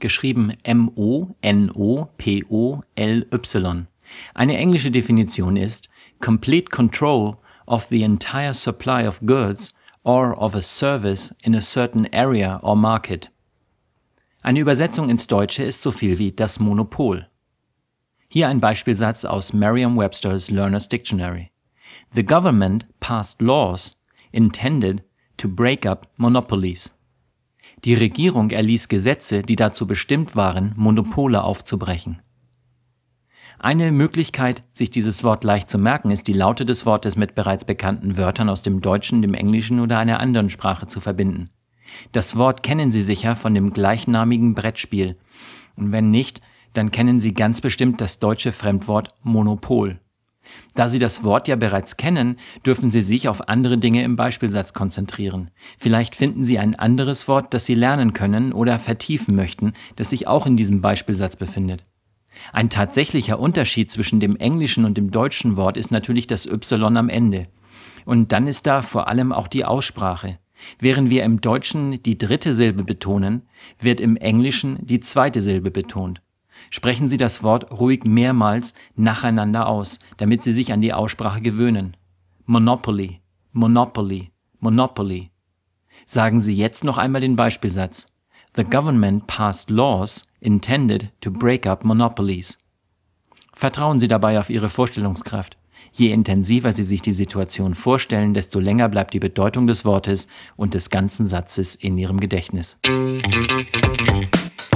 geschrieben M-O-N-O-P-O-L-Y. Eine englische Definition ist complete control of the entire supply of goods or of a service in a certain area or market. Eine Übersetzung ins Deutsche ist so viel wie das Monopol. Hier ein Beispielsatz aus Merriam-Webster's Learner's Dictionary. The government passed laws intended to break up monopolies. Die Regierung erließ Gesetze, die dazu bestimmt waren, Monopole aufzubrechen. Eine Möglichkeit, sich dieses Wort leicht zu merken, ist die Laute des Wortes mit bereits bekannten Wörtern aus dem Deutschen, dem Englischen oder einer anderen Sprache zu verbinden. Das Wort kennen Sie sicher von dem gleichnamigen Brettspiel. Und wenn nicht, dann kennen Sie ganz bestimmt das deutsche Fremdwort Monopol. Da Sie das Wort ja bereits kennen, dürfen Sie sich auf andere Dinge im Beispielsatz konzentrieren. Vielleicht finden Sie ein anderes Wort, das Sie lernen können oder vertiefen möchten, das sich auch in diesem Beispielsatz befindet. Ein tatsächlicher Unterschied zwischen dem englischen und dem deutschen Wort ist natürlich das Y am Ende. Und dann ist da vor allem auch die Aussprache. Während wir im Deutschen die dritte Silbe betonen, wird im Englischen die zweite Silbe betont. Sprechen Sie das Wort ruhig mehrmals nacheinander aus, damit Sie sich an die Aussprache gewöhnen. Monopoly, Monopoly, Monopoly. Sagen Sie jetzt noch einmal den Beispielsatz. The government passed laws intended to break up monopolies. Vertrauen Sie dabei auf Ihre Vorstellungskraft. Je intensiver Sie sich die Situation vorstellen, desto länger bleibt die Bedeutung des Wortes und des ganzen Satzes in Ihrem Gedächtnis.